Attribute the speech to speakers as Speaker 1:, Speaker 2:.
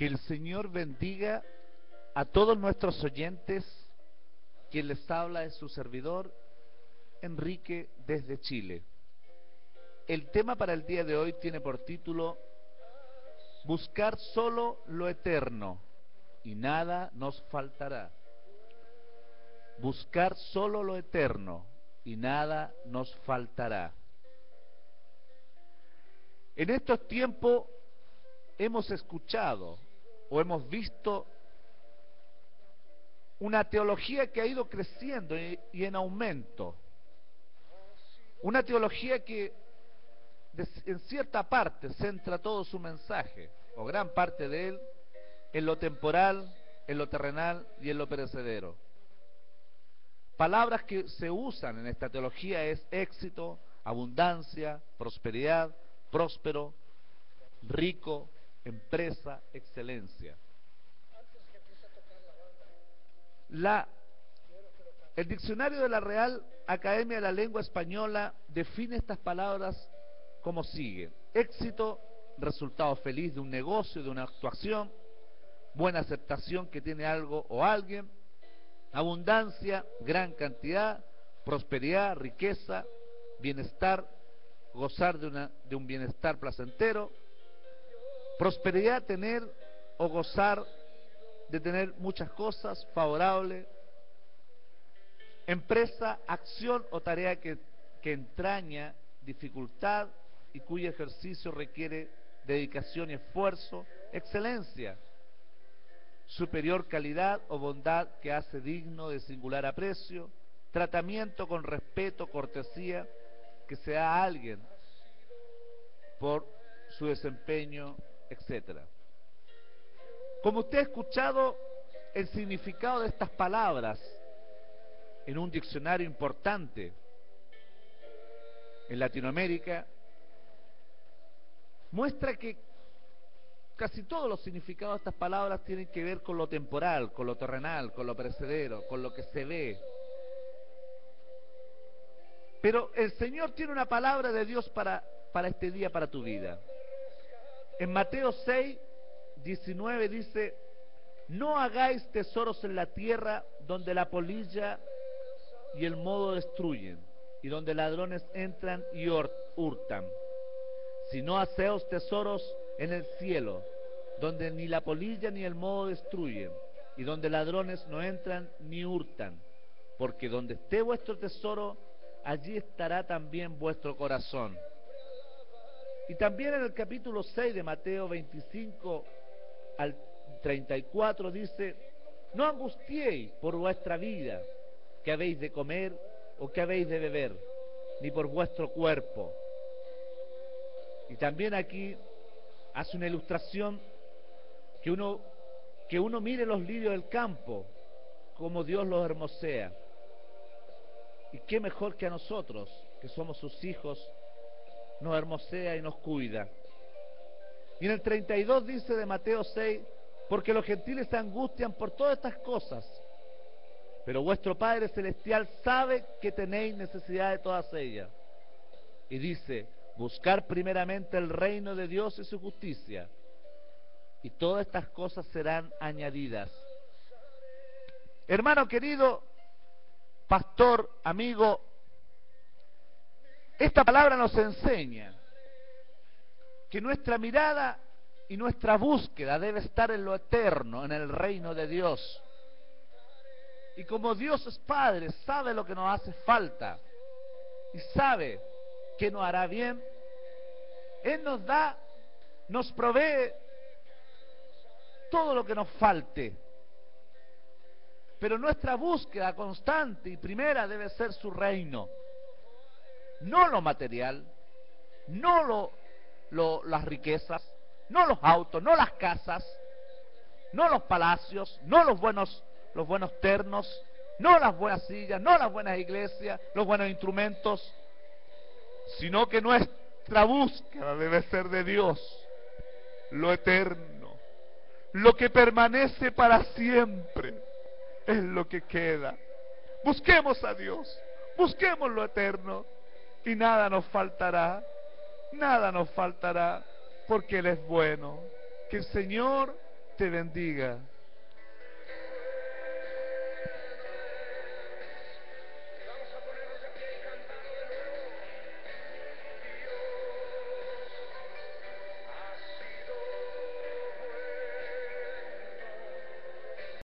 Speaker 1: Que el Señor bendiga a todos nuestros oyentes. Quien les habla es su servidor, Enrique, desde Chile. El tema para el día de hoy tiene por título Buscar solo lo eterno y nada nos faltará. Buscar solo lo eterno y nada nos faltará. En estos tiempos hemos escuchado o hemos visto una teología que ha ido creciendo y en aumento. Una teología que en cierta parte centra todo su mensaje, o gran parte de él, en lo temporal, en lo terrenal y en lo perecedero. Palabras que se usan en esta teología es éxito, abundancia, prosperidad, próspero, rico, empresa, excelencia. La, el diccionario de la Real Academia de la Lengua Española define estas palabras como sigue. Éxito, resultado feliz de un negocio, de una actuación, buena aceptación que tiene algo o alguien, abundancia, gran cantidad, prosperidad, riqueza, bienestar, gozar de, una, de un bienestar placentero, prosperidad, tener o gozar de tener muchas cosas favorables, empresa, acción o tarea que, que entraña dificultad y cuyo ejercicio requiere dedicación y esfuerzo, excelencia, superior calidad o bondad que hace digno de singular aprecio, tratamiento con respeto, cortesía que se da a alguien por su desempeño, etcétera. Como usted ha escuchado el significado de estas palabras en un diccionario importante en Latinoamérica, muestra que casi todos los significados de estas palabras tienen que ver con lo temporal, con lo terrenal, con lo precedero, con lo que se ve. Pero el Señor tiene una palabra de Dios para, para este día, para tu vida. En Mateo 6, 19 dice, no hagáis tesoros en la tierra donde la polilla y el modo destruyen, y donde ladrones entran y hurtan sino haceos tesoros en el cielo, donde ni la polilla ni el moho destruyen, y donde ladrones no entran ni hurtan, porque donde esté vuestro tesoro, allí estará también vuestro corazón. Y también en el capítulo 6 de Mateo 25 al 34 dice, no angustiéis por vuestra vida, que habéis de comer o que habéis de beber, ni por vuestro cuerpo y también aquí hace una ilustración que uno, que uno mire los lirios del campo, como Dios los hermosea. Y qué mejor que a nosotros, que somos sus hijos, nos hermosea y nos cuida. Y en el 32 dice de Mateo 6, porque los gentiles se angustian por todas estas cosas, pero vuestro Padre Celestial sabe que tenéis necesidad de todas ellas. Y dice, buscar primeramente el reino de Dios y su justicia, y todas estas cosas serán añadidas. Hermano querido, pastor, amigo, esta palabra nos enseña que nuestra mirada y nuestra búsqueda debe estar en lo eterno, en el reino de Dios. Y como Dios es Padre, sabe lo que nos hace falta y sabe que nos hará bien, Él nos da, nos provee todo lo que nos falte. Pero nuestra búsqueda constante y primera debe ser su reino. No lo material, no lo, las riquezas, no los autos, no las casas, no los palacios, no los buenos, los buenos ternos, no las buenas sillas, no las buenas iglesias, los buenos instrumentos, sino que nuestra búsqueda debe ser de Dios, lo eterno, lo que permanece para siempre, es lo que queda. Busquemos a Dios, busquemos lo eterno y nada nos faltará, nada nos faltará, porque Él es bueno. Que el Señor te bendiga.